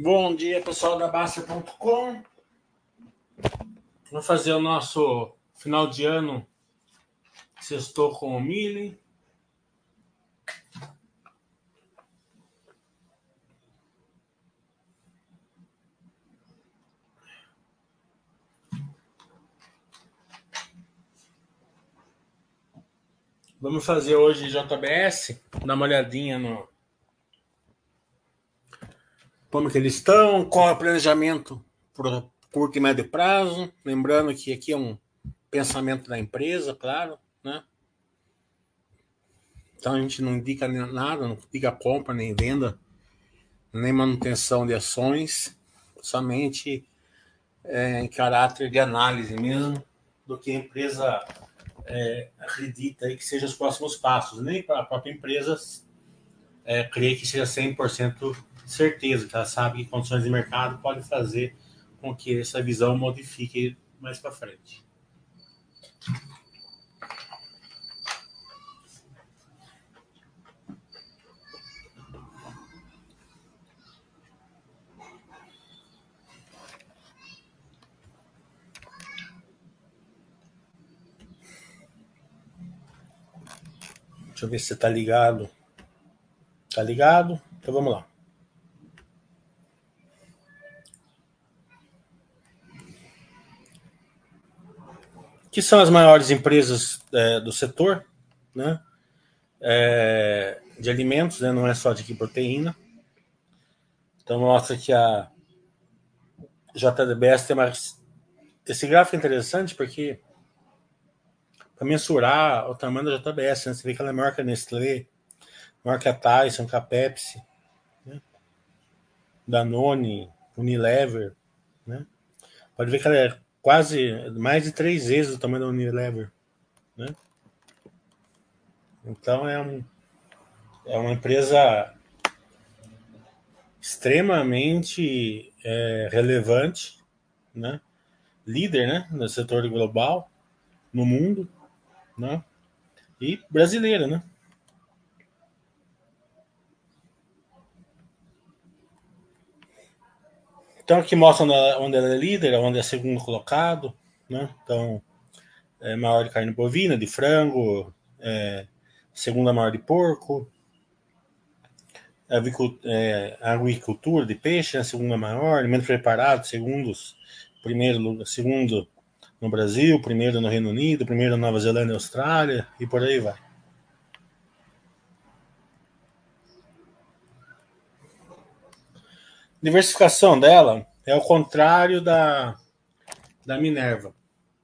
Bom dia, pessoal da Basta.com. Vamos fazer o nosso final de ano. Sextou com o Mili. Vamos fazer hoje JBS, dar uma olhadinha no, como que eles estão, qual é o planejamento por curto e médio prazo. Lembrando que aqui é um pensamento da empresa, claro, né? Então a gente não indica nada, não indica compra, nem venda, nem manutenção de ações, somente é, em caráter de análise mesmo do que a empresa é, acredita aí que sejam os próximos passos. Nem para a própria empresa é, que seja 100% certeza que ela sabe que condições de mercado podem fazer com que essa visão modifique mais para frente. Deixa eu ver se você tá ligado. Tá ligado? Então vamos lá. Que são as maiores empresas é, do setor, né? É, de alimentos, né? não é só de proteína. Então mostra que a JDBS tem mais. Esse gráfico é interessante porque para mensurar o tamanho da JBS, né? você vê que ela é maior que a Nestlé, maior que a Tyson, que a Pepsi, né? Danone, Unilever, né? Pode ver que ela é quase mais de três vezes o tamanho da Unilever, né? Então é, um, é uma empresa extremamente é, relevante, né? Líder, né? No setor global, no mundo, né? E brasileira, né? Então, aqui mostra onde ela é líder, onde é segundo colocado, né? Então, é maior de carne bovina, de frango, é, segunda maior de porco, é, agricultura de peixe, né? segunda maior, alimento preparado, segundos, primeiro, segundo no Brasil, primeiro no Reino Unido, primeiro na Nova Zelândia e Austrália, e por aí vai. Diversificação dela é o contrário da, da Minerva.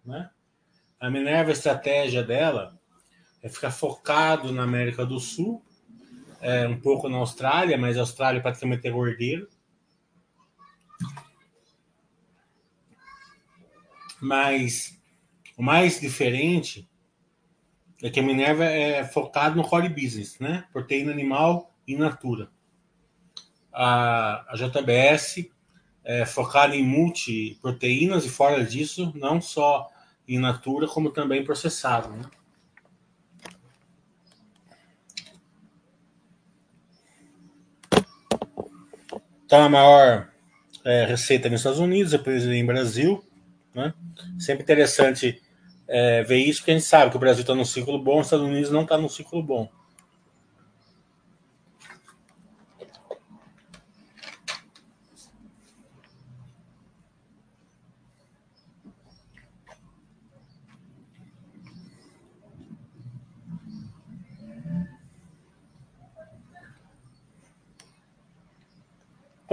Né? A Minerva, a estratégia dela é ficar focado na América do Sul, é, um pouco na Austrália, mas a Austrália praticamente é gordeiro. Mas o mais diferente é que a Minerva é focado no core business, né? Proteína animal e natura a, a JBS é focada em multiproteínas e fora disso, não só em natura, como também processado. Né? Então, a maior é, receita nos Estados Unidos, depois em Brasil. Né? Sempre interessante é, ver isso, porque a gente sabe que o Brasil está num ciclo bom, os Estados Unidos não está num ciclo bom.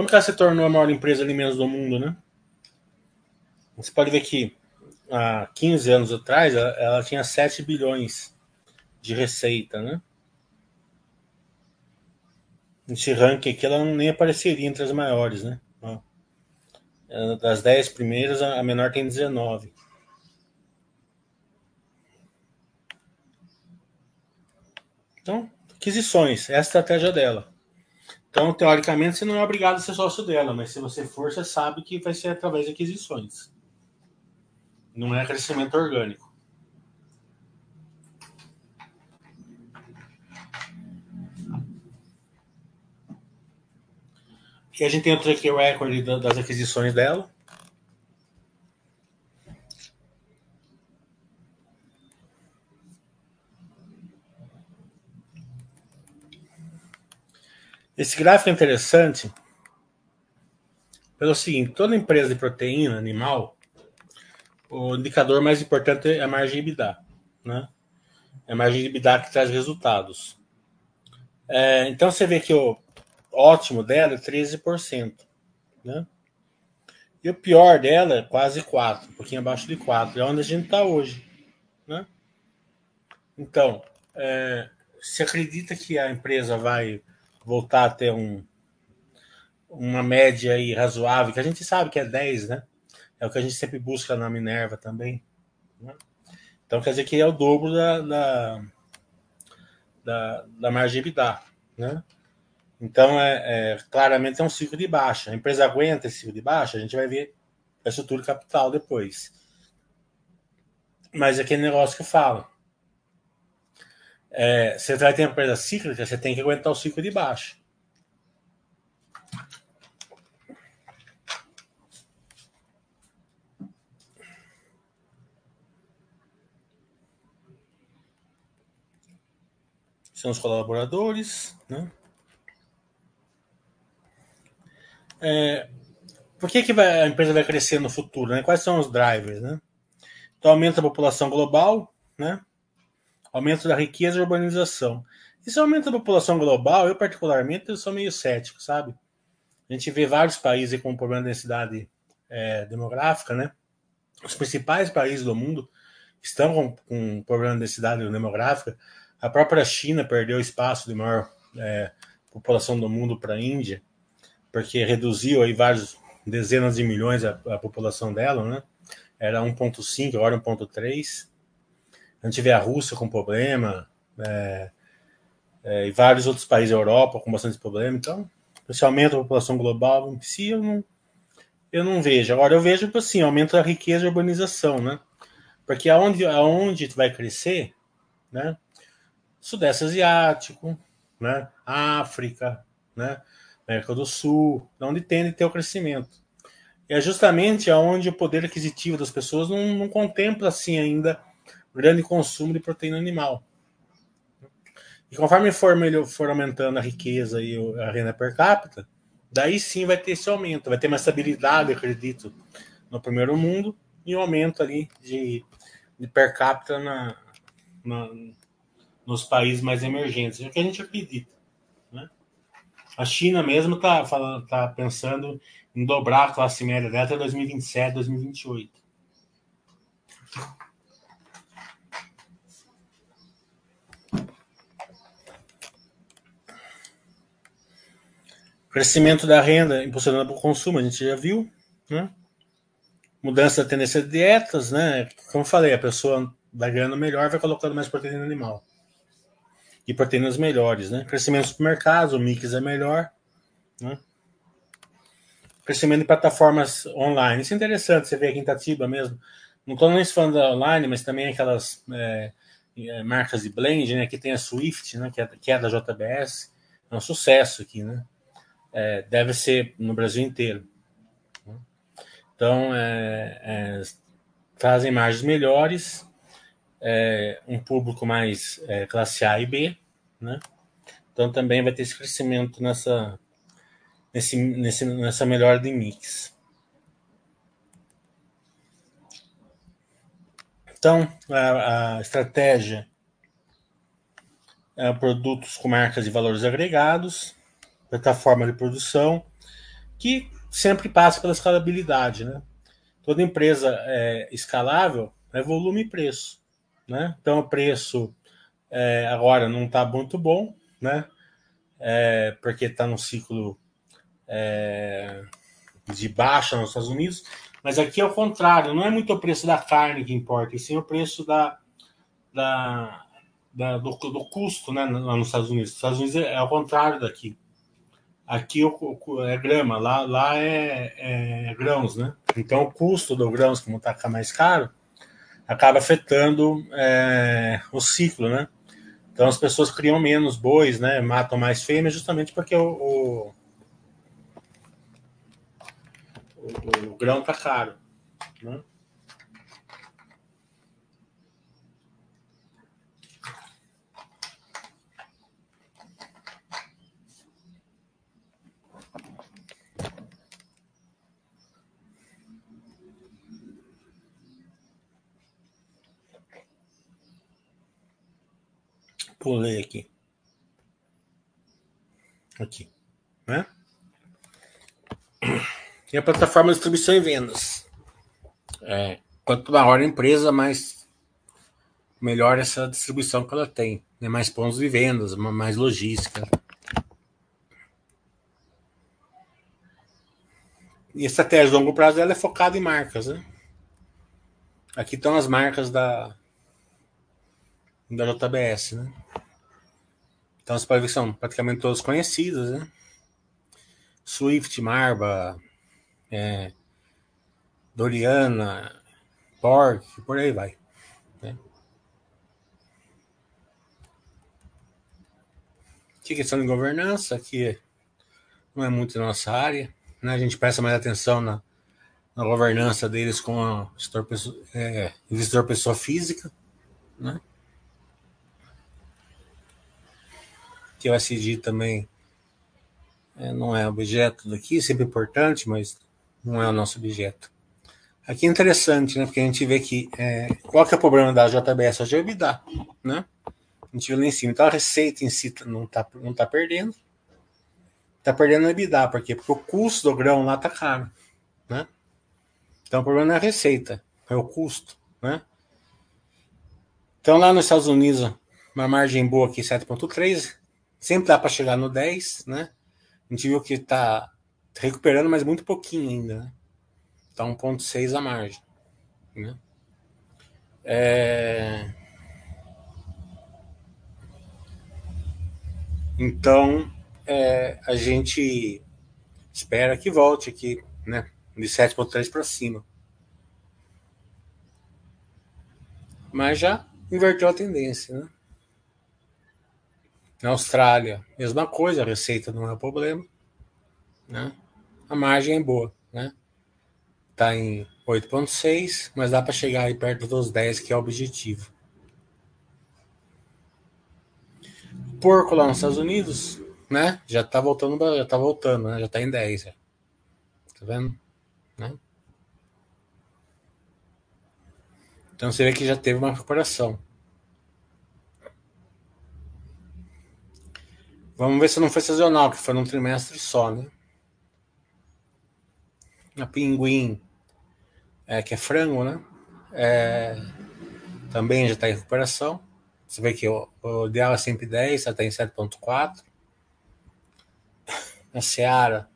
Como que ela se tornou a maior empresa de alimentos do mundo, né? Você pode ver que há 15 anos atrás ela, ela tinha 7 bilhões de receita, né? Nesse ranking aqui ela nem apareceria entre as maiores, né? Das 10 primeiras, a menor tem 19. Então, aquisições, é a estratégia dela. Então, teoricamente, você não é obrigado a ser sócio dela, mas se você for, você sabe que vai ser através de aquisições. Não é crescimento orgânico. Aqui a gente tem o track record das aquisições dela. Esse gráfico é interessante pelo seguinte: toda empresa de proteína animal, o indicador mais importante é a margem EBITDA, né? É a margem EBITDA que traz resultados. É, então você vê que o ótimo dela é 13%, né? E o pior dela é quase 4, um pouquinho abaixo de 4, é onde a gente está hoje, né? Então, é, se acredita que a empresa vai voltar a ter um, uma média aí razoável, que a gente sabe que é 10, né? É o que a gente sempre busca na Minerva também. Né? Então quer dizer que é o dobro da, da, da, da margem EBITDA, né? Então, é, é, claramente é um ciclo de baixa. A empresa aguenta esse ciclo de baixa, a gente vai ver a estrutura capital depois. Mas é aquele negócio que eu falo. É, você vai ter empresa cíclica, você tem que aguentar o ciclo de baixa. são os colaboradores, né? É, por que, que vai, a empresa vai crescer no futuro? Né? Quais são os drivers? Né? Então, aumenta a população global, né? Aumento da riqueza e urbanização. E se aumenta a população global, eu particularmente eu sou meio cético, sabe? A gente vê vários países com problema de densidade é, demográfica, né? Os principais países do mundo estão com, com problema de densidade demográfica. A própria China perdeu espaço de maior é, população do mundo para a Índia, porque reduziu aí vários dezenas de milhões a, a população dela, né? Era 1.5, agora 1.3. A gente vê a Rússia com problema, é, é, e vários outros países da Europa com bastante problema. Então, esse aumento da população global em si, eu não, eu não vejo. Agora, eu vejo, assim, aumento da riqueza e urbanização, né? Porque aonde, aonde vai crescer, né? Sudeste Asiático, né? África, né? América do Sul, onde tende a ter o crescimento. E é justamente aonde o poder aquisitivo das pessoas não, não contempla assim ainda grande consumo de proteína animal. E conforme for, for aumentando a riqueza e a renda per capita, daí sim vai ter esse aumento, vai ter uma estabilidade, acredito, no primeiro mundo e um aumento ali de, de per capita na, na, nos países mais emergentes. É o que a gente acredita. Né? A China mesmo está tá pensando em dobrar a classe média dela até 2027, 2028. Crescimento da renda impulsionado o consumo, a gente já viu. Né? Mudança da tendência de dietas, né? Como falei, a pessoa vai ganhando melhor, vai colocando mais proteína animal e proteínas melhores, né? Crescimento dos supermercados, o mix é melhor, né? Crescimento de plataformas online. Isso é interessante, você vê aqui em Tatiba mesmo. Não estou nem falando da online, mas também aquelas é, é, marcas de blend, né? Aqui tem a Swift, né? Que é, que é da JBS. É um sucesso aqui, né? É, deve ser no Brasil inteiro. Então, é, é, trazem margens melhores é, um público mais é, classe A e B, né? Então também vai ter esse crescimento nessa, nesse, nesse, nessa melhora de mix. Então, a, a estratégia é produtos com marcas e valores agregados, plataforma de produção, que sempre passa pela escalabilidade, né? Toda empresa é, escalável é volume e preço. Né? Então o preço é, agora não está muito bom, né? É, porque está num ciclo é, de baixa nos Estados Unidos, mas aqui é o contrário, não é muito o preço da carne que importa, e sim o preço da, da, da do, do, custo né, lá nos Estados Unidos. Nos Estados Unidos é, é o contrário daqui. Aqui é grama, lá, lá é, é, grãos, né? Então o custo do grãos, como está mais caro, acaba afetando é, o ciclo, né? Então as pessoas criam menos bois, né? Matam mais fêmeas justamente porque o, o, o, o grão tá caro. Né? Pulei aqui. Aqui. Né? E a plataforma de distribuição e vendas. É, quanto maior a empresa, mais melhor essa distribuição que ela tem. Né? Mais pontos de vendas, mais logística. E a estratégia de longo prazo ela é focada em marcas. Né? Aqui estão as marcas da, da JBS. Né? Então você pode ver que são praticamente todos conhecidos, né? Swift, Marba, é, Doriana, Pork, por aí vai. Né? Aqui questão de governança, que não é muito nossa área. Né? A gente presta mais atenção na, na governança deles com investidor, é, investidor pessoa física. Né? Que o SG também é, não é objeto daqui, sempre importante, mas não é o nosso objeto. Aqui é interessante, né? Porque a gente vê que é, qual que é o problema da JBS hoje é o né? A gente viu lá em cima. Então a receita em si não está não tá perdendo. Está perdendo o EBITDA, por quê? Porque o custo do grão lá está caro, né? Então o problema não é a receita, é o custo, né? Então lá nos Estados Unidos, uma margem boa aqui, 7.3, Sempre dá para chegar no 10, né? A gente viu que está recuperando, mas muito pouquinho ainda, né? Tá 1,6 a margem, né? É... Então, é, a gente espera que volte aqui, né? De 7,3 para cima. Mas já inverteu a tendência, né? Na Austrália, mesma coisa, a receita não é o problema. Né? A margem é boa. Né? Está em 8,6, mas dá para chegar aí perto dos 10, que é o objetivo. Porco lá nos Estados Unidos, né? Já está voltando, já tá voltando, né? Já está em 10. Já. Tá vendo? Né? Então você vê que já teve uma recuperação. Vamos ver se não foi sazonal, que foi num trimestre só, né? A pinguim, é, que é frango, né? É, também já está em recuperação. Você vê que o, o ideal é sempre 10, já está em 7,4. A Seara,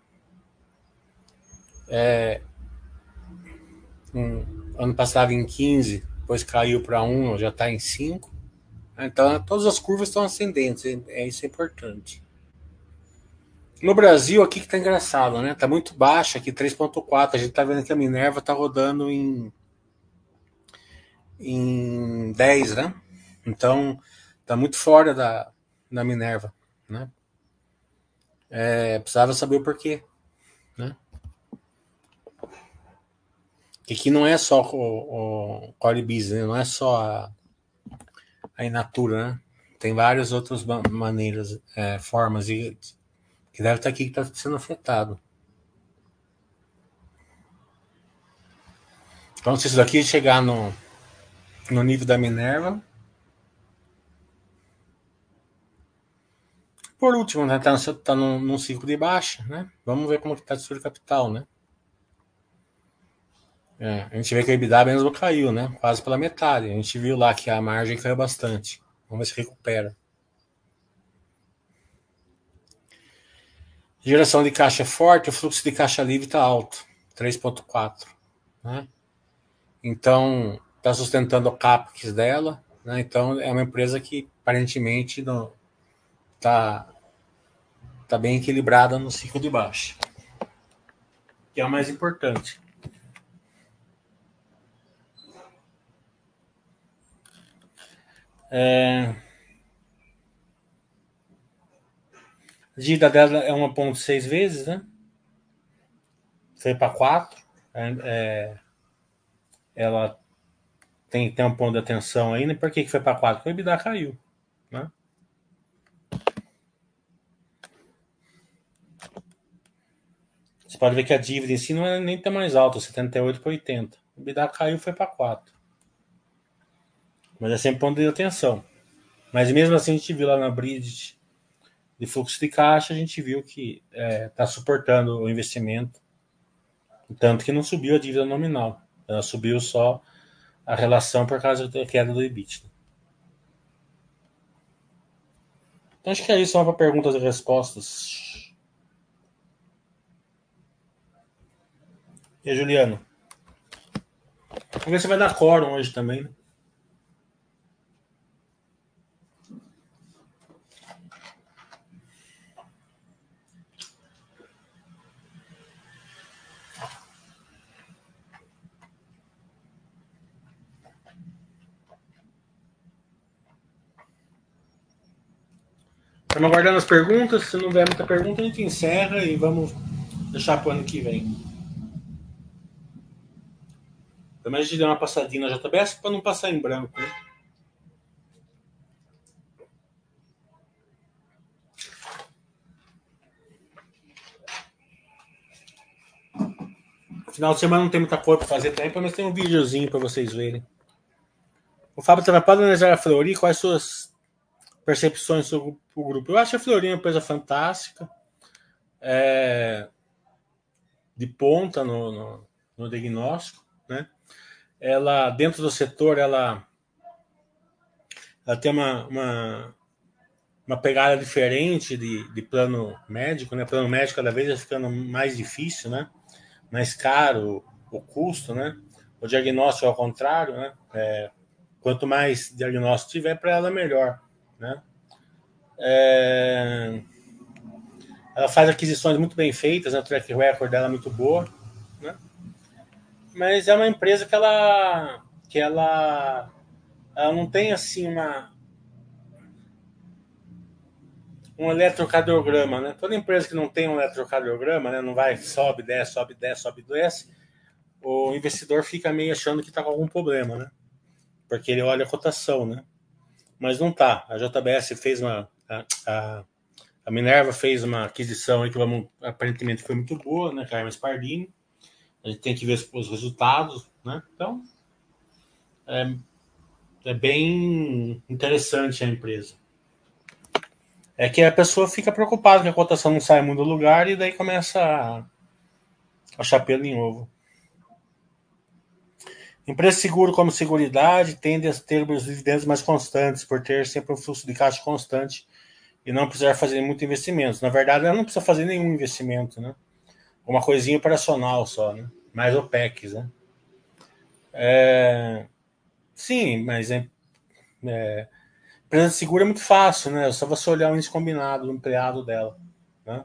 é, um, ano passado em 15, depois caiu para 1, já está em 5. Então, todas as curvas estão ascendentes, é isso é importante. No Brasil, aqui que tá engraçado, né? Tá muito baixa aqui, 3.4. A gente tá vendo que a Minerva tá rodando em em 10, né? Então, tá muito fora da, da Minerva, né? É, precisava saber o porquê, né? Que aqui não é só o, o Core Business, né? não é só a, a Inatura, né? Tem várias outras maneiras, é, formas de, que deve estar aqui que está sendo afetado. Então, se isso daqui chegar no, no nível da Minerva. Por último, né, tá, tá num, num, ciclo de baixa, né? Vamos ver como está a estrutura capital, né? É, a gente vê que a EBITDA mesmo caiu, né? Quase pela metade. A gente viu lá que a margem caiu bastante. Vamos ver se recupera. Geração de caixa é forte, o fluxo de caixa livre está alto, 3,4. Né? Então, está sustentando o CAPEX dela. Né? Então, é uma empresa que aparentemente está tá bem equilibrada no ciclo de baixa, que é o mais importante. É... A dívida dela é 1,6 vezes, né? Foi para 4. é, é, ela tem, tem um ponto de atenção ainda. Por que, que foi para 4? Porque o EBITDA caiu. Né? Você pode ver que a dívida em si não é nem tão mais alta, 78 para 80. O EBITDA caiu foi para 4. Mas é sempre ponto de atenção. Mas mesmo assim, a gente viu lá na Bridge de fluxo de caixa, a gente viu que está é, tá suportando o investimento. Tanto que não subiu a dívida nominal. Ela subiu só a relação por causa da queda do EBITDA. Então acho que é isso, só para perguntas e respostas. E Juliano? Vamos ver se vai dar quórum hoje também, né? Estamos aguardando as perguntas. Se não vier muita pergunta, a gente encerra e vamos deixar para o ano que vem. Também a gente deu uma passadinha na JBS para não passar em branco. Né? Final de semana não tem muita coisa para fazer tempo, mas tem um videozinho para vocês verem. O Fábio para analisar a Flori, quais suas percepções sobre o grupo. Eu acho a Florinha uma empresa fantástica, é, de ponta no, no, no, diagnóstico, né? Ela dentro do setor, ela, ela tem uma, uma, uma pegada diferente de, de plano médico, né? Plano médico cada vez vai ficando mais difícil, né? Mais caro o custo, né? O diagnóstico ao contrário, né? É, quanto mais diagnóstico tiver, para ela melhor né? É... Ela faz aquisições muito bem feitas, né? o track record dela é muito boa, né? mas é uma empresa que ela, que ela, ela não tem assim uma um eletrocardiograma, né? Toda empresa que não tem um eletrocardiograma, né, não vai sobe, desce, sobe, desce, sobe, desce, o investidor fica meio achando que está com algum problema, né? Porque ele olha a cotação, né? Mas não tá. A JBS fez uma. A, a, a Minerva fez uma aquisição aí que vamos, aparentemente foi muito boa, né? Carmen Spardini. A gente tem que ver os, os resultados, né? Então, é, é bem interessante a empresa. É que a pessoa fica preocupada que a cotação não sai muito do lugar e daí começa a achar pelo em ovo. Empresa seguro como Seguridade tende a ter os dividendos mais constantes, por ter sempre um fluxo de caixa constante e não precisar fazer muito investimento. Na verdade, ela não precisa fazer nenhum investimento, né? Uma coisinha operacional só, né? Mais OPEX, né? É... Sim, mas é... é... Empresa segura é muito fácil, né? É só você olhar o índice combinado do empleado dela, né?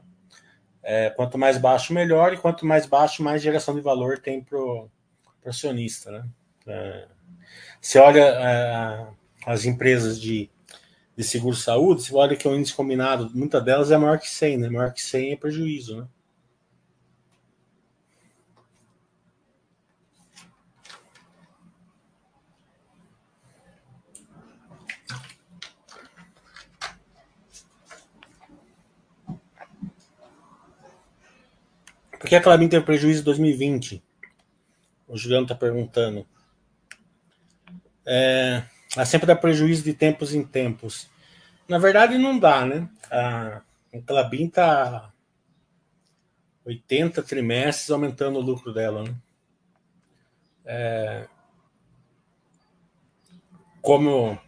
É, quanto mais baixo, melhor, e quanto mais baixo, mais geração de valor tem pro para acionista. Né? É, você olha é, as empresas de, de seguro-saúde, você olha que o índice combinado, muitas delas é maior que 100, né? maior que 100 é prejuízo. Né? Por que a Clabin teve prejuízo em 2020? O Juliano está perguntando. É, sempre dá prejuízo de tempos em tempos. Na verdade, não dá, né? A, a Clabin está 80 trimestres aumentando o lucro dela. Né? É, como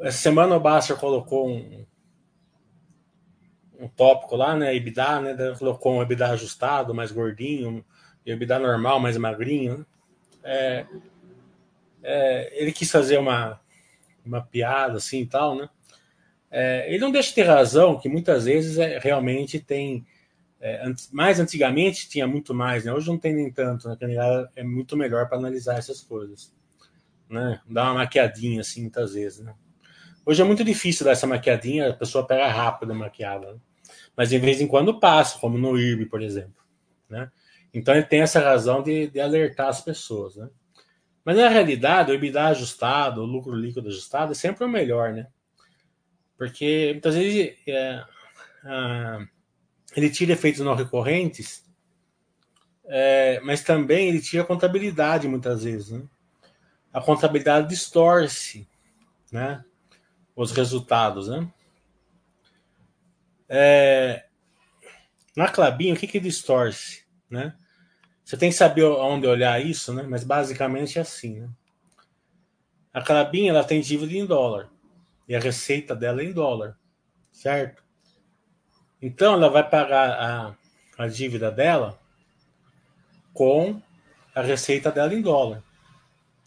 essa semana o Basser colocou um, um tópico lá, né? EBITDA, né? Colocou um EBITDA ajustado, mais gordinho, e dá normal, mais magrinho. Né? É, é, ele quis fazer uma, uma piada assim e tal, né? É, ele não deixa de ter razão que muitas vezes é, realmente tem. É, mais antigamente tinha muito mais, né? Hoje não tem nem tanto, né? É muito melhor para analisar essas coisas, né? Dá uma maquiadinha assim muitas vezes, né? Hoje é muito difícil dar essa maquiadinha, a pessoa pega rápido a maquiada, né? mas de vez em quando passa, como no IRB, por exemplo, né? Então ele tem essa razão de, de alertar as pessoas, né? Mas na realidade, o EBITDA ajustado, o lucro líquido ajustado é sempre o melhor, né? Porque muitas vezes é, ele tira efeitos não recorrentes, é, mas também ele tira a contabilidade muitas vezes, né? A contabilidade distorce, né? Os resultados, né? É, na Clabin, o que que distorce, né? Você tem que saber onde olhar isso, né? Mas basicamente é assim, né? A Clabin, ela tem dívida em dólar. E a receita dela é em dólar. Certo? Então, ela vai pagar a, a dívida dela com a receita dela em dólar.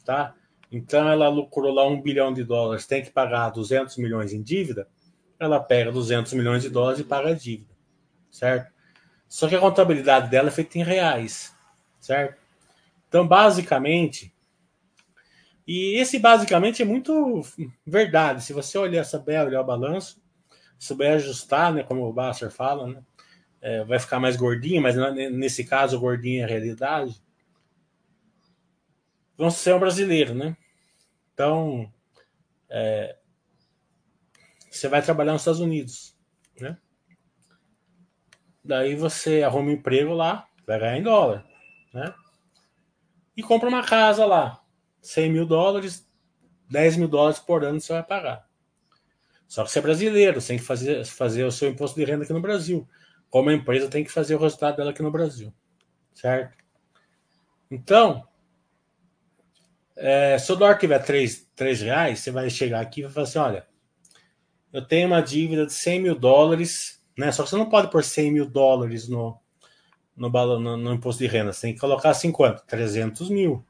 Tá? Então, ela lucrou lá um bilhão de dólares, tem que pagar 200 milhões em dívida. Ela pega 200 milhões de dólares e paga a dívida. Certo? Só que a contabilidade dela é feita em reais certo? Então, basicamente, e esse basicamente é muito verdade. Se você olhar, saber olhar o balanço, souber ajustar, né, como o Basser fala, né, é, vai ficar mais gordinho, mas nesse caso, gordinho é realidade. Vamos ser um brasileiro, né? Então, é, você vai trabalhar nos Estados Unidos, né? Daí você arruma um emprego lá, vai ganhar em dólar né? E compra uma casa lá, 100 mil dólares, 10 mil dólares por ano você vai pagar. Só que você é brasileiro, você tem que fazer, fazer o seu imposto de renda aqui no Brasil. Como a empresa tem que fazer o resultado dela aqui no Brasil. Certo? Então, é, se o dólar tiver 3, 3 reais, você vai chegar aqui e vai falar assim: olha, eu tenho uma dívida de 100 mil dólares, né? Só que você não pode pôr 100 mil dólares no, no, no, no imposto de renda. Você tem que colocar assim quanto? 300 mil.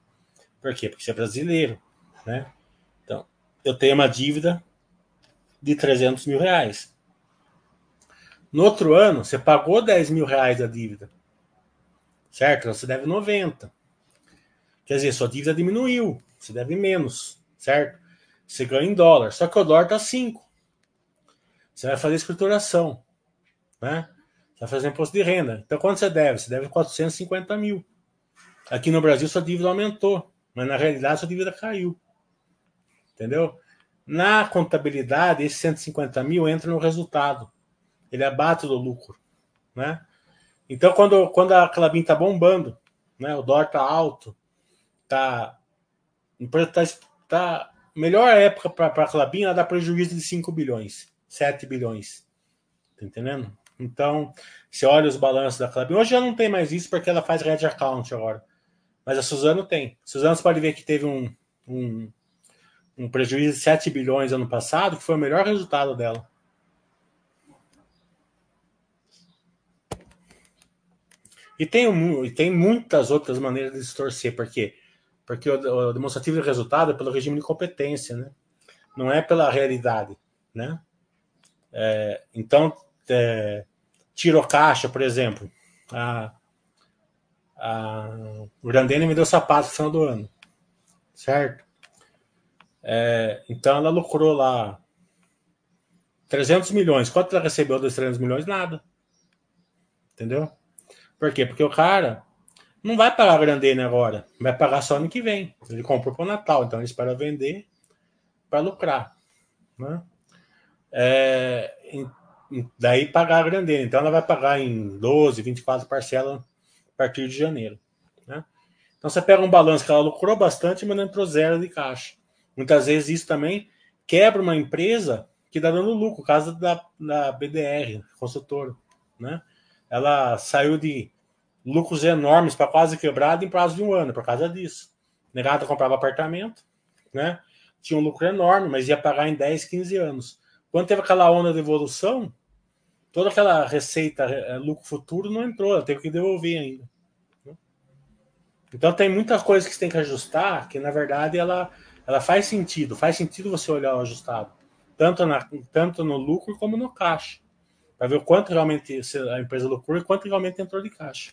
Por quê? Porque você é brasileiro, né? Então, eu tenho uma dívida de 300 mil reais. No outro ano, você pagou 10 mil reais da dívida. Certo? Então, você deve 90. Quer dizer, sua dívida diminuiu. Você deve menos. Certo? Você ganha em dólar. Só que o dólar está 5. Você vai fazer escrituração. Né? Vai fazer imposto de renda. Então, quanto você deve? Você deve 450 mil. Aqui no Brasil, sua dívida aumentou, mas na realidade, sua dívida caiu. Entendeu? Na contabilidade, esse 150 mil entra no resultado. Ele abate do lucro. Né? Então, quando, quando a Clabin está bombando, né, o dólar está alto, tá, tá, tá melhor época para a Clabin, ela dá prejuízo de 5 bilhões, 7 bilhões. Tá entendendo? Então, você olha os balanços da Club. Hoje já não tem mais isso porque ela faz Red Account agora. Mas a Suzano tem. A Suzano você pode ver que teve um, um, um prejuízo de 7 bilhões ano passado, que foi o melhor resultado dela. E tem, e tem muitas outras maneiras de se torcer, porque porque o, o demonstrativo de resultado é pelo regime de competência, né? Não é pela realidade, né? É, então é, tirou caixa, por exemplo. A, a, o Grandene me deu sapato no final do ano, certo? É, então ela lucrou lá 300 milhões. Quanto ela recebeu dos 300 milhões? Nada. Entendeu? Por quê? Porque o cara não vai pagar a Grandene agora, vai pagar só ano que vem. Ele comprou para o Natal, então ele espera vender para lucrar. Né? É, daí pagar a grandena. Então ela vai pagar em 12, 24 parcelas a partir de janeiro. Né? Então você pega um balanço que ela lucrou bastante, mas não entrou zero de caixa. Muitas vezes isso também quebra uma empresa que está dando lucro, caso da, da BDR, consultora. Né? Ela saiu de lucros enormes para quase quebrada em prazo de um ano, por causa disso. Negada comprava apartamento, né? tinha um lucro enorme, mas ia pagar em 10, 15 anos. Quando teve aquela onda de evolução, toda aquela receita é, lucro futuro não entrou, ela teve que devolver ainda. Então tem muitas coisas que você tem que ajustar, que na verdade ela, ela faz sentido, faz sentido você olhar o ajustado, tanto, na, tanto no lucro como no caixa, para ver o quanto realmente a empresa lucrou e quanto realmente entrou de caixa.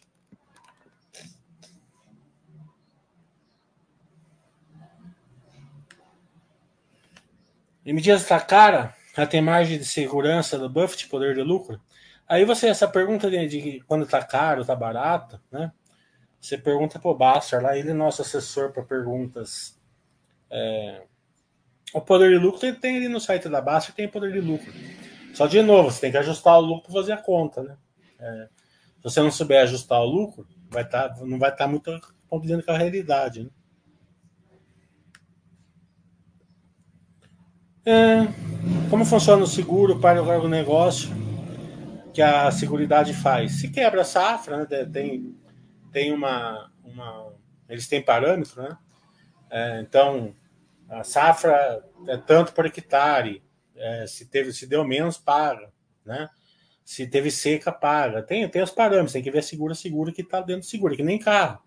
E medidas está cara, ela tem margem de segurança do Buffett, poder de lucro. Aí você, essa pergunta de, de quando está caro, está barato, né? Você pergunta pro Baster lá, ele é nosso assessor para perguntas. É... O poder de lucro tem, tem ali no site da Baster, tem poder de lucro. Só de novo, você tem que ajustar o lucro para fazer a conta, né? É... Se você não souber ajustar o lucro, vai tá, não vai estar tá muito condizendo com a realidade, né? É, como funciona o seguro para o negócio que a Seguridade faz? Se quebra a safra, né, tem, tem uma, uma. Eles têm parâmetro, né? É, então, a safra é tanto por hectare. É, se, teve, se deu menos, paga. Né? Se teve seca, paga. Tem, tem os parâmetros, tem que ver seguro seguro que está dentro do seguro, que nem carro.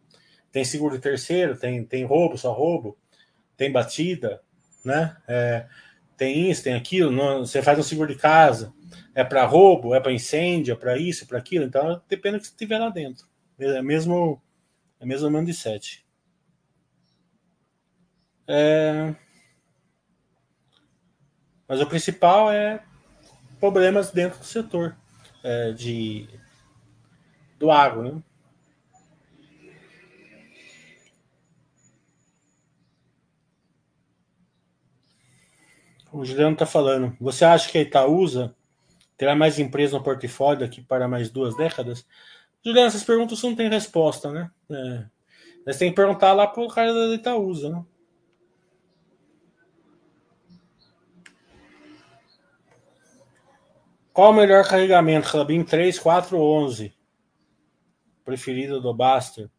Tem seguro terceiro, tem, tem roubo, só roubo, tem batida, né? É, tem isso, tem aquilo, não, você faz um seguro de casa, é para roubo, é para incêndio, é para isso, é para aquilo, então depende do que você tiver lá dentro. É mesmo, é mesmo número de sete. É... Mas o principal é problemas dentro do setor é, de, do agro, né? O Juliano está falando. Você acha que a Itaúsa terá mais empresas no portfólio daqui para mais duas décadas? Juliano, essas perguntas não têm resposta, né? É. Você tem que perguntar lá para o cara da Itaúsa, né? Qual o melhor carregamento? Clabin 3, 4 ou 11? Preferido do Baster?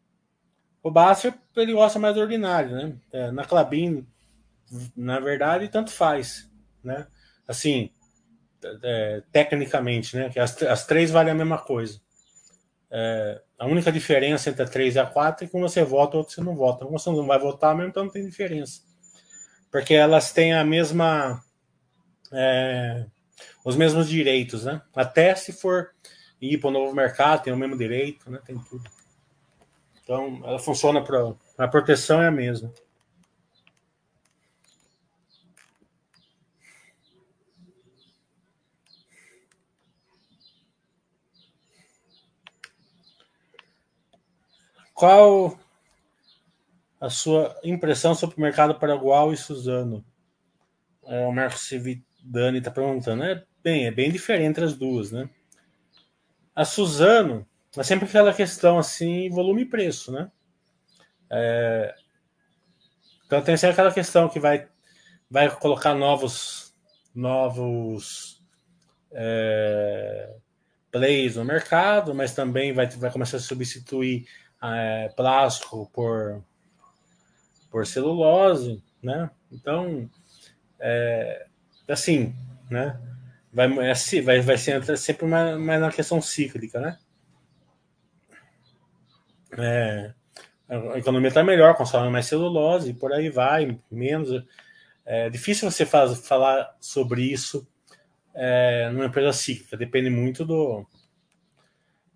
O Baster ele gosta mais do ordinário, né? É, na Clabin, na verdade, tanto faz né? Assim, é, tecnicamente, né? Que as, as três valem a mesma coisa. É, a única diferença entre a 3 e a 4 é que você vota ou você não vota. Como você não vai votar mesmo, então não tem diferença. Porque elas têm a mesma. É, os mesmos direitos, né? Até se for ir para o novo mercado, tem o mesmo direito, né? Tem tudo. Então, ela funciona para. A proteção é a mesma. Qual a sua impressão sobre o mercado paraguai e Suzano? É, o Marcos Cividani está perguntando. É bem, é bem diferente entre as duas, né? A Suzano é sempre aquela questão assim, volume e preço, né? É, então tem sempre aquela questão que vai, vai colocar novos novos é, plays no mercado, mas também vai, vai começar a substituir é, plástico por, por celulose, né? Então, é, assim, né? Vai, é, vai, vai ser sempre mais, mais na questão cíclica, né? É, a economia está melhor, consome mais celulose, e por aí vai, menos. É difícil você faz, falar sobre isso é, numa empresa cíclica, depende muito do,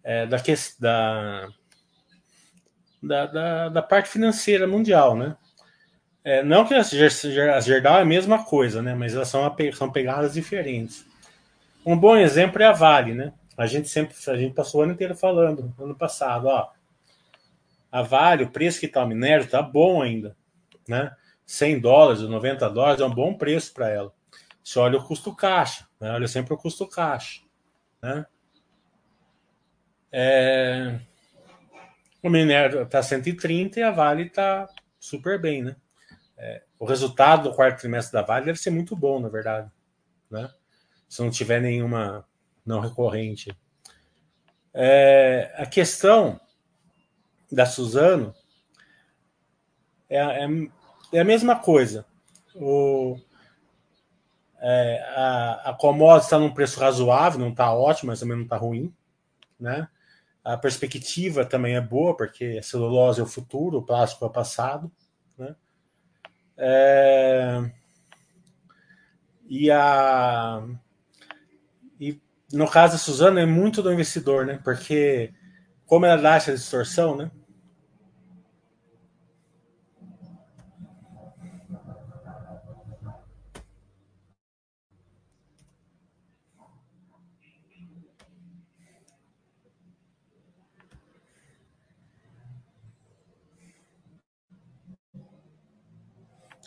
é, da, que, da, da, da, da parte financeira mundial, né? É, não que as, as Gerdau é a mesma coisa, né? Mas elas são, são pegadas diferentes. Um bom exemplo é a Vale, né? A gente sempre, a gente passou o ano inteiro falando, ano passado, ó. A Vale, o preço que está o minério tá bom ainda, né? 100 dólares, 90 dólares é um bom preço para ela. Você olha o custo caixa, né? olha sempre o custo caixa, né? É, o minério está 130 e a Vale está super bem, né? É, o resultado do quarto trimestre da Vale deve ser muito bom, na verdade, né? Se não tiver nenhuma não recorrente. É, a questão da Suzano é, é, é a mesma coisa. O, é, a, a commodity está num preço razoável, não está ótimo, mas também não está ruim, né? A perspectiva também é boa, porque a celulose é o futuro, o plástico é o passado. Né? É... E, a... e no caso da Suzana é muito do investidor, né? Porque como ela dá essa distorção, né?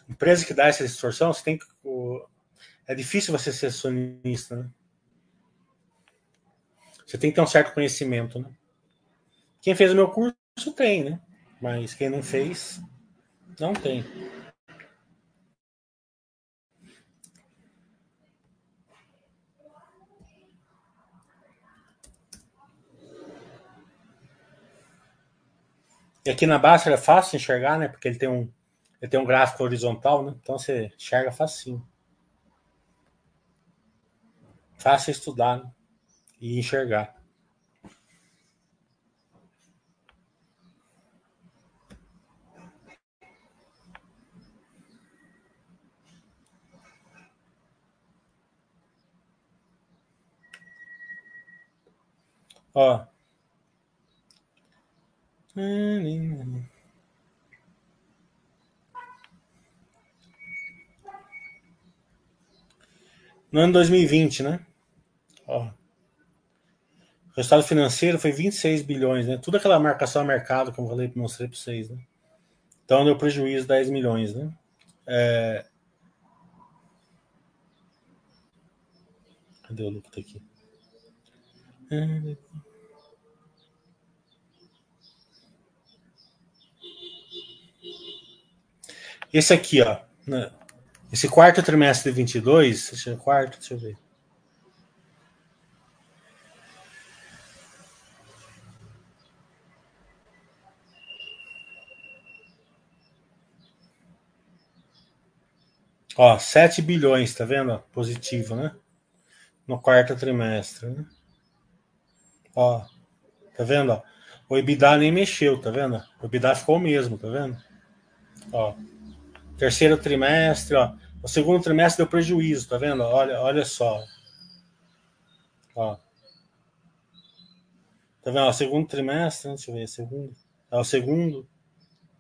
Empresa que dá essa distorção, você tem que. É difícil você ser acionista, né? Você tem que ter um certo conhecimento, né? Quem fez o meu curso tem, né? Mas quem não fez, não tem. E aqui na baixa é fácil enxergar, né? Porque ele tem um, ele tem um gráfico horizontal, né? Então você enxerga facinho. Fácil estudar né? e enxergar. Ó, no ano 2020, né? Ó. O resultado financeiro foi 26 bilhões, né? Tudo aquela marcação a mercado, como eu falei, mostrei para vocês, né? Então deu prejuízo 10 milhões, né? É... Cadê o lucro aqui? Esse aqui, ó. Né? Esse quarto trimestre de 22, deixa eu, quarto, deixa eu ver. Ó, 7 bilhões, tá vendo? Positivo, né? No quarto trimestre, né? Ó, tá vendo? O EBITDA nem mexeu, tá vendo? O EBITDA ficou o mesmo, tá vendo? Ó. Terceiro trimestre, ó. O segundo trimestre deu prejuízo, tá vendo? Olha, olha só. Ó. Tá vendo? O segundo trimestre, deixa eu ver, segundo. É o segundo.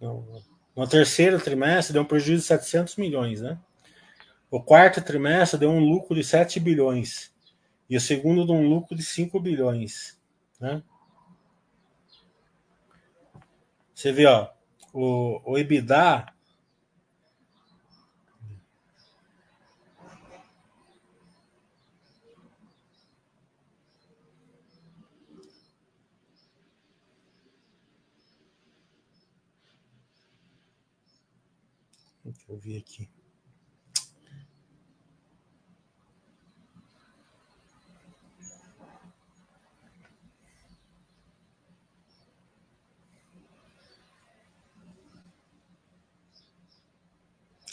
Não, no terceiro trimestre deu um prejuízo de 700 milhões, né? O quarto trimestre deu um lucro de 7 bilhões. E o segundo deu um lucro de 5 bilhões, né? Você vê, ó, o, o EBITDA Deixa eu ver aqui.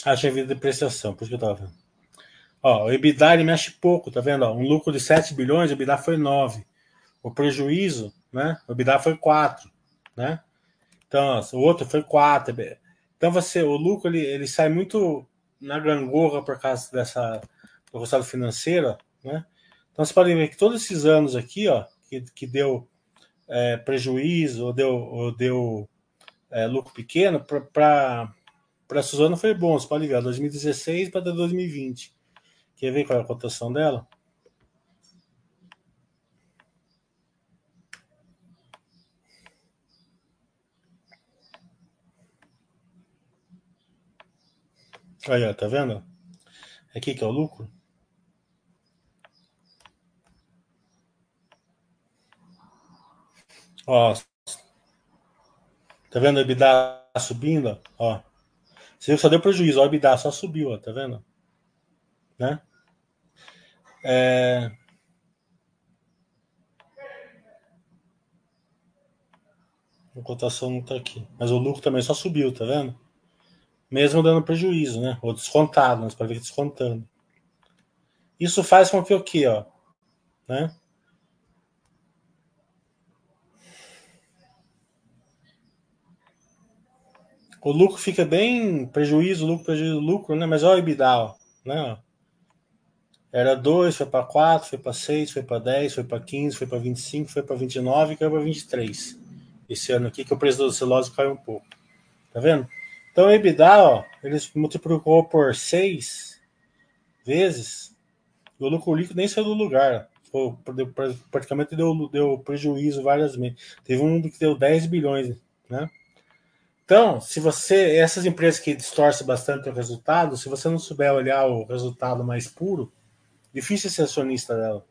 Achei vida de depreciação, por isso que eu tava vendo. Ó, o EBITDA ele mexe pouco, tá vendo? Ó, um lucro de 7 bilhões, o EBITDA foi 9. O prejuízo, né? O EBITDA foi 4, né? Então, ó, o outro foi 4. Então você, o lucro ele, ele sai muito na gangorra por causa dessa do resultado financeiro, né? Então você pode ver que todos esses anos aqui, ó, que, que deu é, prejuízo ou deu, ou deu é, lucro pequeno, para a Suzana foi bom. Você pode ver, 2016 para 2020. Quer ver qual é a cotação dela? Aí, ó, tá vendo? Aqui que é o lucro. Ó, tá vendo o EBITDA subindo? Ó, você só deu prejuízo, ó, o EBITDA só subiu, ó, tá vendo? Né? É... A cotação não tá aqui. Mas o lucro também só subiu, tá vendo? Mesmo dando prejuízo, né? Ou descontado, mas para ver que descontando. Isso faz com que o quê, ó, né? O lucro fica bem prejuízo, lucro, prejuízo, lucro, né? Mas olha o EBITDA, ó, né? Era 2, foi para 4, foi para 6, foi para 10, foi para 15, foi para 25, foi para 29 e caiu para 23. Esse ano aqui que o preço do celulose caiu um pouco. Tá vendo? Então, o EBITDA, ó, eles multiplicou por seis vezes, o lucro líquido nem saiu do lugar. Foi, praticamente deu, deu prejuízo várias vezes. Teve um que deu 10 bilhões, né? Então, se você. Essas empresas que distorcem bastante o resultado, se você não souber olhar o resultado mais puro, difícil ser acionista dela.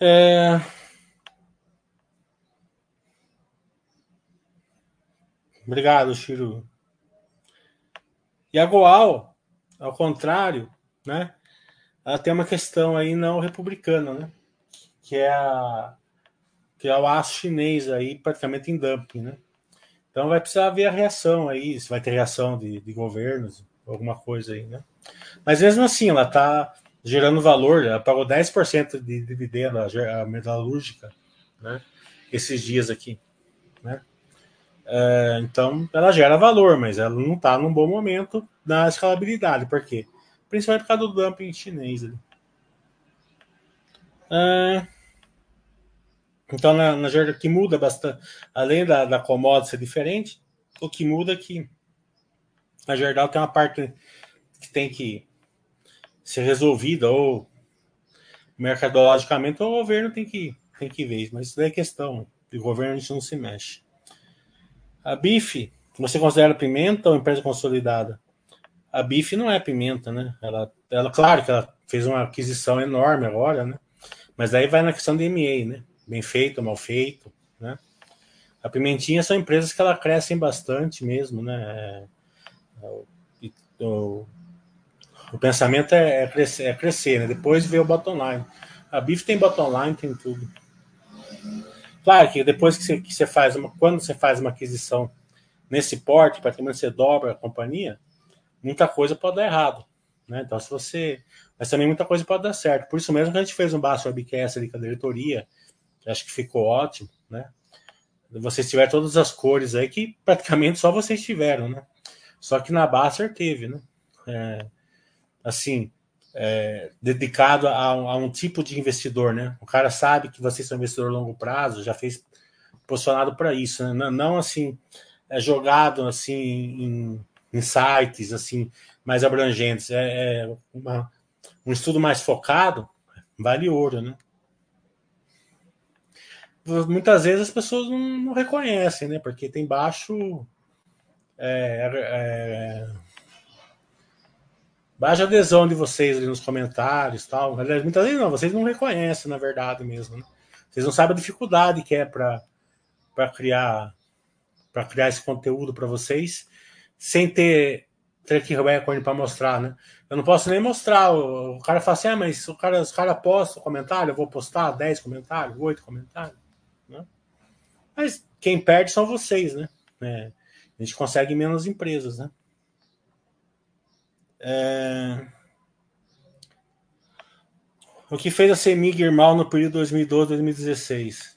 É... Obrigado, Chiru. E a Goal, ao contrário, né? Ela tem uma questão aí não republicana, né? Que é a que é o aço chinês aí praticamente em dumping, né? Então vai precisar ver a reação aí, se vai ter reação de, de governos, alguma coisa aí, né? Mas mesmo assim, ela está gerando valor, ela pagou 10% de dividendo, a metalúrgica, né? Esses dias aqui, né? É, então, ela gera valor, mas ela não está num bom momento na escalabilidade. Por quê? Principalmente por causa do dumping chinês. Ali. É, então, na, na Jordan, que muda bastante, além da, da commodity ser diferente, o que muda é que a Jordal tem uma parte que tem que ser resolvida, ou mercadologicamente, o governo tem que, tem que ver. Mas isso é questão. O governo a gente não se mexe. A bife, você considera pimenta ou empresa consolidada? A bife não é pimenta, né? Ela, ela, claro que ela fez uma aquisição enorme agora, né? Mas aí vai na questão de MA, né? Bem feito, mal feito, né? A pimentinha são empresas que ela crescem bastante mesmo, né? É, o, o, o pensamento é, é, crescer, é crescer, né? Depois vê o bottom line. A bife tem bottom line, tem tudo. Claro que depois que você, que você faz uma, quando você faz uma aquisição nesse porte, praticamente você dobra a companhia, muita coisa pode dar errado. Né? Então, se você. Mas também muita coisa pode dar certo. Por isso mesmo que a gente fez um baixo webcast ali com a diretoria, que acho que ficou ótimo, né? Vocês tiveram todas as cores aí que praticamente só vocês tiveram, né? Só que na Basser teve, né? É, assim, é, dedicado a, a, um tipo de investidor, né? O cara sabe que vocês são investidor a longo prazo, já fez posicionado para isso, né? não, não, assim é jogado assim em, em, sites assim mais abrangentes, é, é uma, um estudo mais focado vale ouro, né? Muitas vezes as pessoas não, não reconhecem, né? Porque tem baixo é, é Baixa adesão de vocês ali nos comentários tal. Muitas vezes não, vocês não reconhecem, na verdade mesmo. Né? Vocês não sabem a dificuldade que é para criar para criar esse conteúdo para vocês sem ter track record para mostrar, né? Eu não posso nem mostrar. O, o cara fala assim, ah, mas o cara, os caras postam comentário, eu vou postar 10 comentários, 8 comentários. Né? Mas quem perde são vocês, né? É, a gente consegue menos empresas, né? É... O que fez a CEMIG ir mal no período 2012-2016?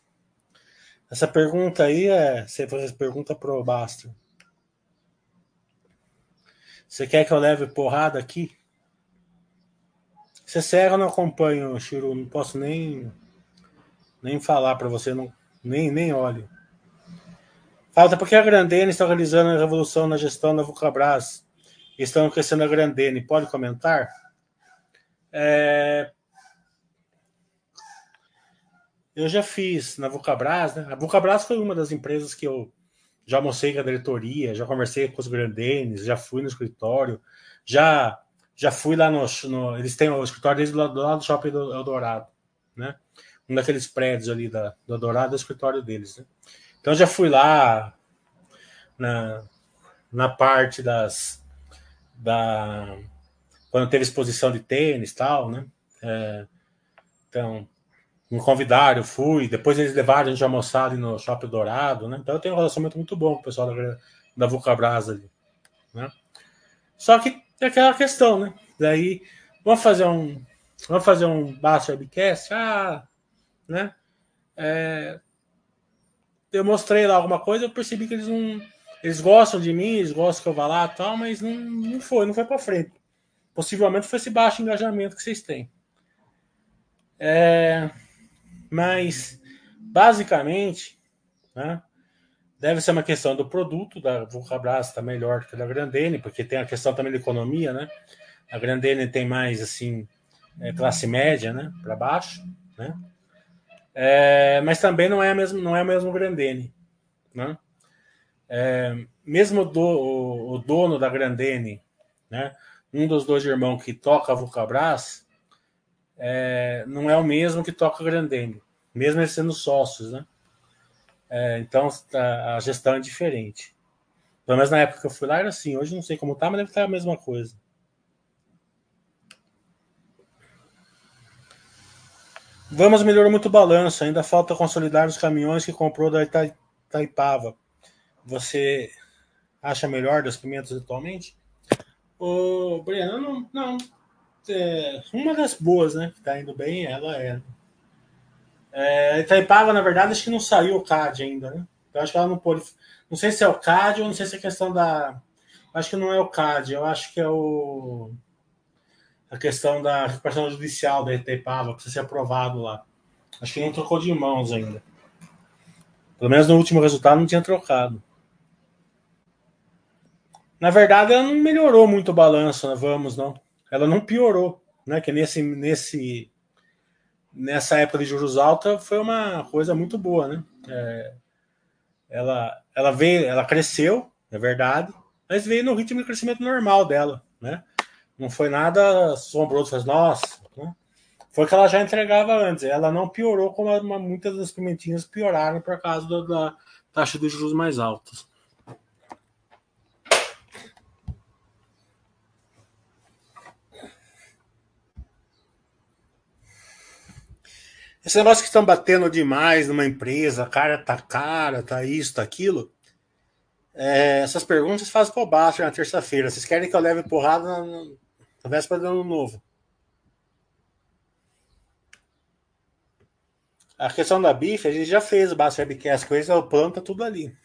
Essa pergunta aí é. Você pergunta pro Bastro. Você quer que eu leve porrada aqui? Você cega, eu não acompanho, Chiru. Não posso nem nem falar para você, não, nem, nem olho. Falta porque a Grandene está realizando a revolução na gestão da Vulcabras estão crescendo a Grandene. Pode comentar? É... Eu já fiz na Vulcabras, né? A Vulcabras foi uma das empresas que eu já almocei com a diretoria, já conversei com os Grandenes, já fui no escritório, já já fui lá no, no eles têm o escritório deles do do lado do shopping do Eldorado, né? Um daqueles prédios ali da, do Eldorado é o escritório deles, né? Então já fui lá na, na parte das da quando teve exposição de tênis tal, né? É, então, me convidaram, eu fui. Depois eles levaram a gente almoçar ali no Shopping Dourado, né? Então eu tenho um relacionamento muito bom com o pessoal da, da Vulcabras ali, né? Só que é aquela questão, né? Daí, vamos fazer um vamos fazer um baixo webcast, ah, né? É, eu mostrei lá alguma coisa, eu percebi que eles não eles gostam de mim, eles gostam que eu vá lá e tal, mas não, não foi, não foi para frente. Possivelmente foi esse baixo engajamento que vocês têm. É, mas, basicamente, né, deve ser uma questão do produto, da Vulcabras está melhor que a da Grandene, porque tem a questão também da economia, né? A Grandene tem mais, assim, é, classe média, né, para baixo, né? É, mas também não é mesmo, não é o mesmo Grandene, né? É, mesmo do, o, o, dono da Grandene, né? Um dos dois irmãos que toca a Vulcabras, é, não é o mesmo que toca a Grandene, mesmo eles sendo sócios, né? É, então a, a gestão é diferente. Pelo menos na época que eu fui lá era assim. Hoje não sei como tá, mas deve estar a mesma coisa. Vamos melhorar muito o balanço. Ainda falta consolidar os caminhões que comprou da Ita Itaipava. Você acha melhor das pimentas atualmente? O Breno, não. não é, uma das boas, né? Que tá indo bem, ela é. é Itaipava, na verdade, acho que não saiu o CAD ainda, né? Eu acho que ela não pôde. Não sei se é o CAD ou não sei se é questão da. Acho que não é o CAD, eu acho que é o a questão da recuperação judicial da Itaipava, precisa ser aprovado lá. Acho que não trocou de mãos ainda. Pelo menos no último resultado não tinha trocado. Na verdade, ela não melhorou muito o balanço, né? vamos, não. Ela não piorou, né? Que nesse, nesse, nessa época de juros alta foi uma coisa muito boa, né? É, ela, ela veio, ela cresceu, é verdade, mas veio no ritmo de crescimento normal dela, né? Não foi nada assombroso, faz, nossa, né? foi que ela já entregava antes. Ela não piorou como muitas das pimentinhas pioraram por causa da, da taxa de juros mais altas. Esse negócio que estão batendo demais numa empresa, cara tá cara, tá isso, tá aquilo. É, essas perguntas fazem por baixo na terça-feira. Vocês querem que eu leve porrada na, na véspera do ano novo. A questão da bife, a gente já fez o Baixo Webcast, coisa, o plano tá tudo ali.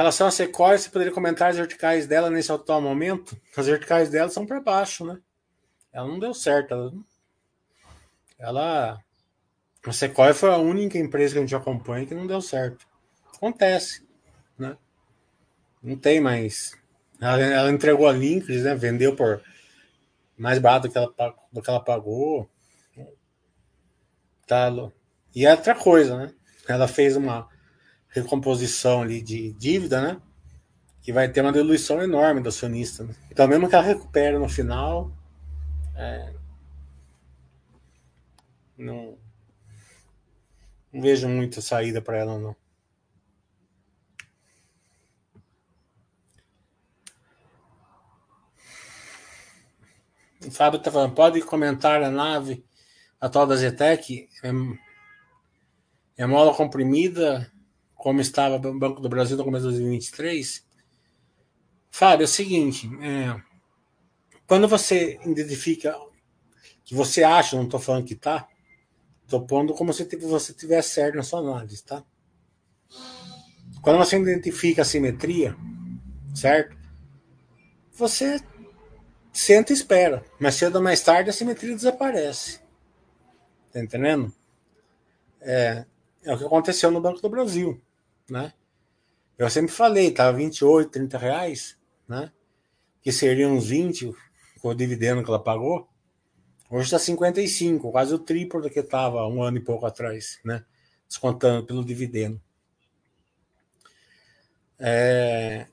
Relação a Sequoia, você poderia comentar as verticais dela nesse atual momento? As verticais dela são para baixo, né? Ela não deu certo. Ela ela. A Sequoia foi a única empresa que a gente acompanha que não deu certo. Acontece, né? Não tem mais. Ela, ela entregou a Linkers, né? Vendeu por mais barato do que ela, do que ela pagou. Tá, e é outra coisa, né? Ela fez uma recomposição ali de dívida, né? Que vai ter uma diluição enorme do acionista. Né? Então, mesmo que ela recupere no final, é, não, não vejo muita saída para ela, não. O Fábio está falando, pode comentar a nave atual da Zetec? É, é mola comprimida, como estava o Banco do Brasil no começo de 2023? Fábio, é o seguinte, é, quando você identifica que você acha, não estou falando que está, Estou pondo como se você tivesse certo na sua análise, tá? Quando você identifica a simetria, certo? Você senta e espera. Mas cedo ou mais tarde a simetria desaparece. Tá entendendo? É, é o que aconteceu no Banco do Brasil, né? Eu sempre falei, tava 28, 30 reais, né? Que seriam uns 20 com o dividendo que ela pagou. Hoje está 55, quase o triplo do que estava um ano e pouco atrás, né? Descontando pelo dividendo. É...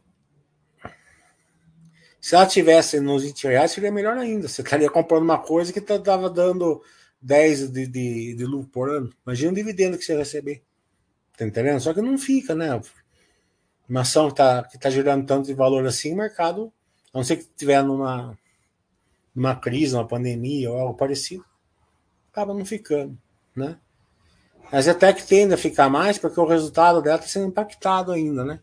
Se ela tivesse nos 20 reais, seria melhor ainda. Você estaria comprando uma coisa que estava dando 10 de, de, de lucro por ano. Imagina o dividendo que você receber. Tá entendendo? Só que não fica, né? Uma ação que está que tá gerando tanto de valor assim, o mercado, a não ser que estiver numa numa crise, uma pandemia ou algo parecido, acaba não ficando, né? Mas até que tende a ficar mais porque o resultado dela está sendo impactado ainda, né?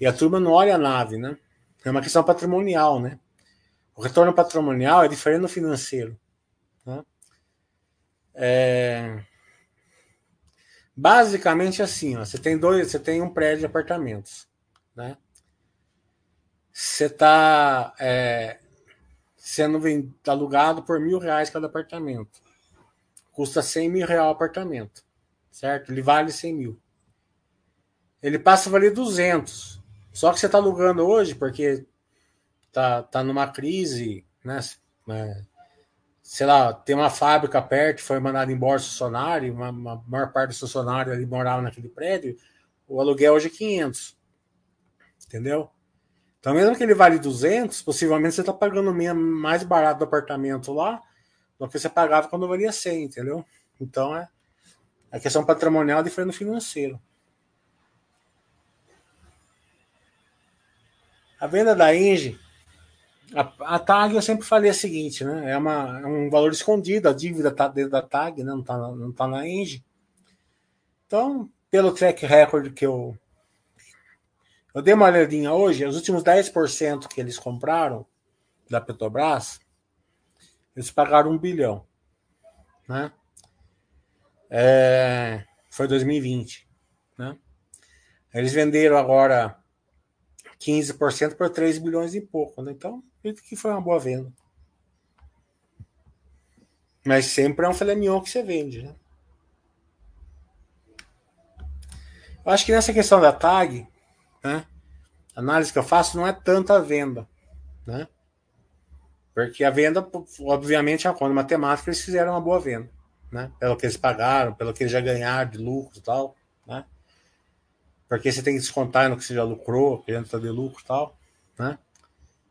E a turma não olha a nave, né? É uma questão patrimonial, né? O retorno patrimonial é diferente do financeiro. Né? É... Basicamente assim, ó, você tem dois, você tem um prédio de apartamentos, né? Você está é, sendo alugado por mil reais cada apartamento. Custa 100 mil reais o apartamento, certo? Ele vale 100 mil. ele passa a valer 200. Só que você está alugando hoje porque tá, tá numa crise, né? É, sei lá, tem uma fábrica perto, foi mandado embora o funcionário, uma, uma maior parte dos funcionários ali morava naquele prédio, o aluguel hoje é 500. Entendeu? Então, mesmo que ele vale 200, possivelmente você está pagando mais barato do apartamento lá do que você pagava quando valia 100, entendeu? Então, é a questão patrimonial é diferente do financeiro. A venda da Engie a, a, TAG eu sempre falei o seguinte, né? É, uma, é um valor escondido, a dívida está dentro da TAG, né? não está não tá na Engie. Então, pelo track record que eu. Eu dei uma olhadinha hoje, os últimos 10% que eles compraram da Petrobras, eles pagaram um bilhão. Né? É, foi 2020. Né? Eles venderam agora 15% por 3 bilhões e pouco. Né? Então, acredito que foi uma boa venda. Mas sempre é um filé mignon que você vende, né? Eu acho que nessa questão da tag, né? A análise que eu faço não é tanta venda, né? Porque a venda, obviamente, é uma conta matemática, eles fizeram uma boa venda, né? Pelo que eles pagaram, pelo que eles já ganharam de lucro e tal? Porque você tem que descontar no que você já lucrou, que entra de lucro e tal, né?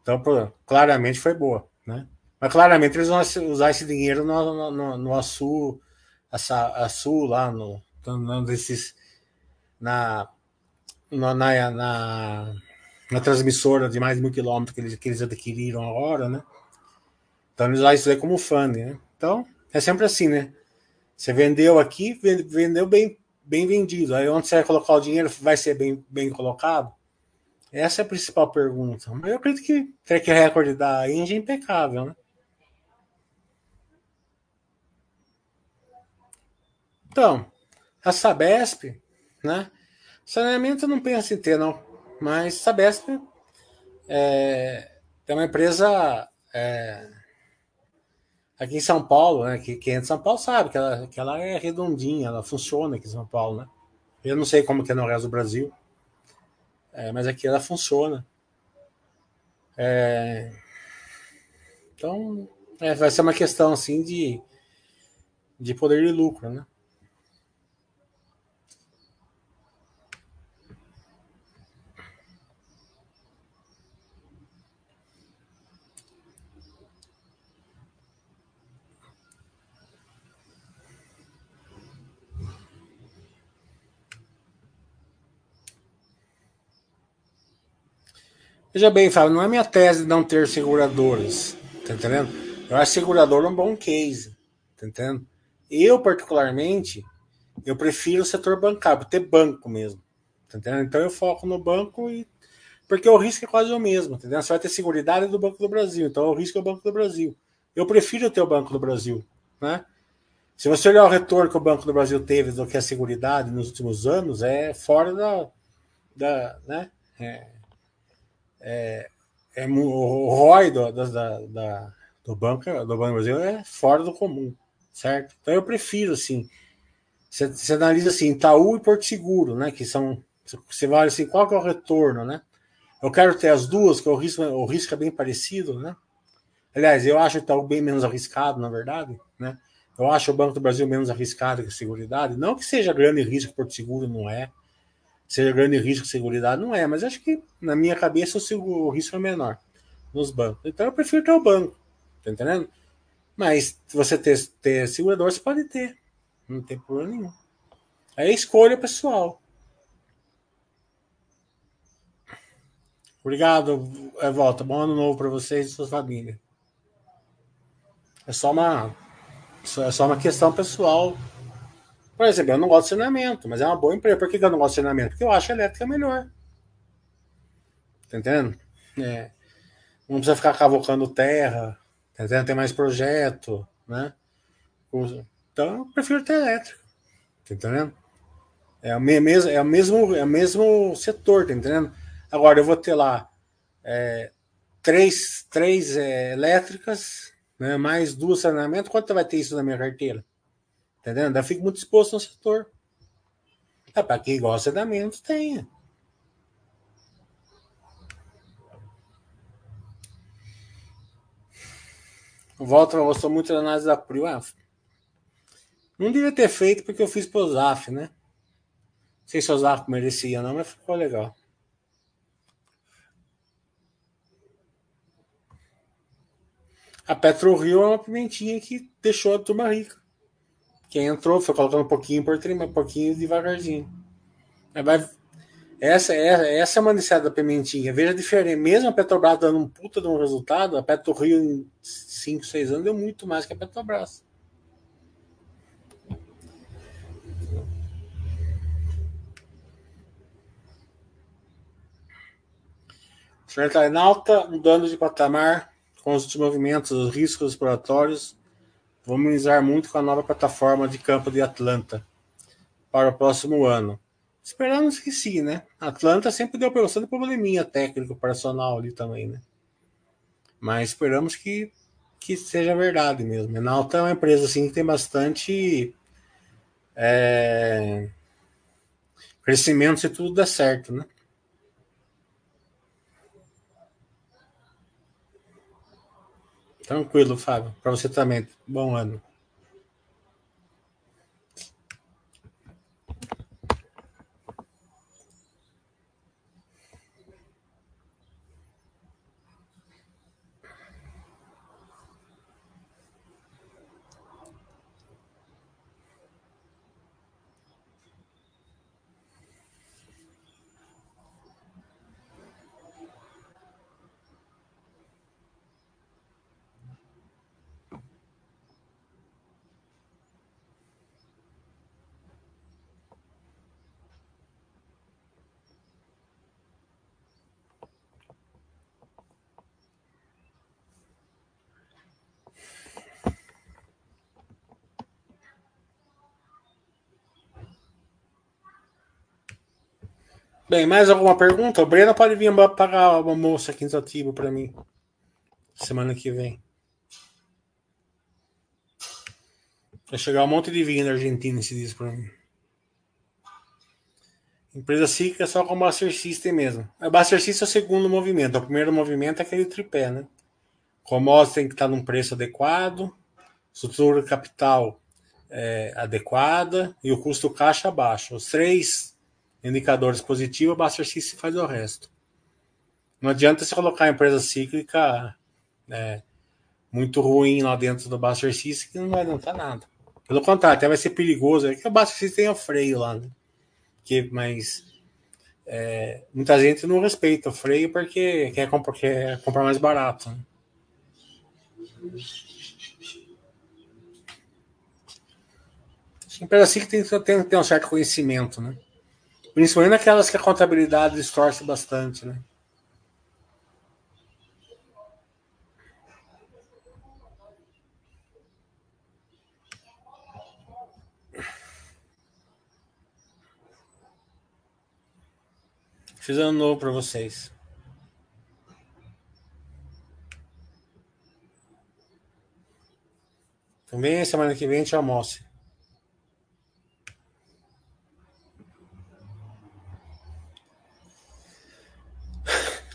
Então, claramente foi boa, né? Mas claramente eles vão usar esse dinheiro no, no, no, Açu, Açu lá no, no desses, na, na, na, na, transmissora de mais de mil quilômetros que eles, que eles adquiriram agora, né? Então eles usam isso aí como funding, né? Então é sempre assim, né? Você vendeu aqui, vendeu bem, bem vendido. Aí onde você vai colocar o dinheiro vai ser bem, bem colocado? Essa é a principal pergunta. Mas eu acredito que track record da Indy é impecável, né? Então, a Sabesp, né? Saneamento eu não penso em ter, não. Mas Sabesp é, é uma empresa é, aqui em São Paulo, né? Que quem é de São Paulo sabe que ela, que ela é redondinha, ela funciona aqui em São Paulo, né? Eu não sei como que é no resto do Brasil. É, mas aqui ela funciona. É, então, é, vai ser uma questão assim de, de poder de lucro, né? Veja bem, Fábio, não é minha tese não ter seguradoras, tá entendendo? Eu acho seguradora um bom case, tá entendendo? Eu, particularmente, eu prefiro o setor bancário, ter banco mesmo, tá entendendo? Então eu foco no banco e porque o risco é quase o mesmo, tá entendendo? Você vai ter seguridade do Banco do Brasil, então o risco é o Banco do Brasil. Eu prefiro ter o Banco do Brasil, né? Se você olhar o retorno que o Banco do Brasil teve do que a Seguridade nos últimos anos, é fora da, da né? É, é, é o ROI do, da, da, do, banco, do Banco Brasil é fora do comum, certo? Então eu prefiro, assim, você, analisa assim, Itaú e Porto Seguro, né? Que são, você vai assim, qual que é o retorno, né? Eu quero ter as duas, que o risco, o risco é bem parecido, né? Aliás, eu acho Itaú bem menos arriscado, na verdade, né? Eu acho o Banco do Brasil menos arriscado que a Seguridade. Não que seja grande risco, Porto Seguro não é seja grande risco de segurança, não é, mas acho que na minha cabeça o, o risco é menor nos bancos. Então eu prefiro ter o banco, tá entendendo? Mas se você ter, ter segurador, você pode ter, não tem problema nenhum. É escolha pessoal. Obrigado, volta. Bom ano novo para vocês e sua família. É só uma, é só uma questão pessoal por exemplo, eu não gosto de saneamento, mas é uma boa empresa. Por que, eu não gosto de saneamento? Porque eu acho a elétrica melhor. Tá entendendo? É. Não precisa ficar cavocando terra, tá entendendo? Tem mais projeto, né? Então eu prefiro ter elétrica. Tá entendendo? É o mesmo, é o mesmo, é o mesmo setor, tá entendendo? Agora eu vou ter lá é, três, três é, elétricas, né, mais duas saneamento. Quanto vai ter isso na minha carteira? Entendendo? Eu fico muito exposto no setor. É para quem gosta da menos, tenha. Volta, eu gostou muito da análise da Prio. Ah, não devia ter feito porque eu fiz pro Zaf, né? Não sei se o Zaf merecia, não, mas ficou legal. A Petro Rio é uma pimentinha que deixou a turma rica. Quem entrou foi colocando um pouquinho por trima, um pouquinho devagarzinho. Vai, essa, é, essa é uma necessidade da pimentinha. Veja a diferença. Mesmo a Petrobras dando um puta de um resultado, a Petro Rio em 5, 6 anos deu muito mais que a Petrobras. Senhor alta, mudando de patamar com os movimentos, os riscos exploratórios, vamos minimizar muito com a nova plataforma de campo de Atlanta para o próximo ano. Esperamos que sim, né? Atlanta sempre deu bastante probleminha técnico operacional ali também, né? Mas esperamos que, que seja verdade mesmo. Enalta é uma empresa assim que tem bastante é, crescimento se tudo der certo, né? Tranquilo, Fábio. Para você também. Bom ano. Bem, mais alguma pergunta? O Breno pode vir pagar uma moça aqui em para mim. Semana que vem. Vai chegar um monte de vinho da Argentina se diz para mim. Empresa cíclica é só com Buster System mesmo. A Buster System é o segundo movimento. O primeiro movimento é aquele tripé, né? Commodities tem que estar num preço adequado, estrutura capital é, adequada e o custo caixa baixo. Os três indicadores positivos, basta se faz o resto. Não adianta você colocar a empresa cíclica é, muito ruim lá dentro do Buster System que não vai adiantar nada. Pelo contrário, até vai ser perigoso. É que o Buster System tem o freio lá, né? Que, mas é, muita gente não respeita o freio porque quer comprar, quer comprar mais barato. Né? A empresa que tem, tem que ter um certo conhecimento, né? Principalmente naquelas que a contabilidade distorce bastante, né? Fiz ano novo para vocês. Também semana que vem a gente almoça.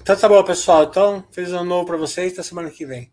Então tá bom, pessoal. Então, feliz ano novo para vocês. Até semana que vem.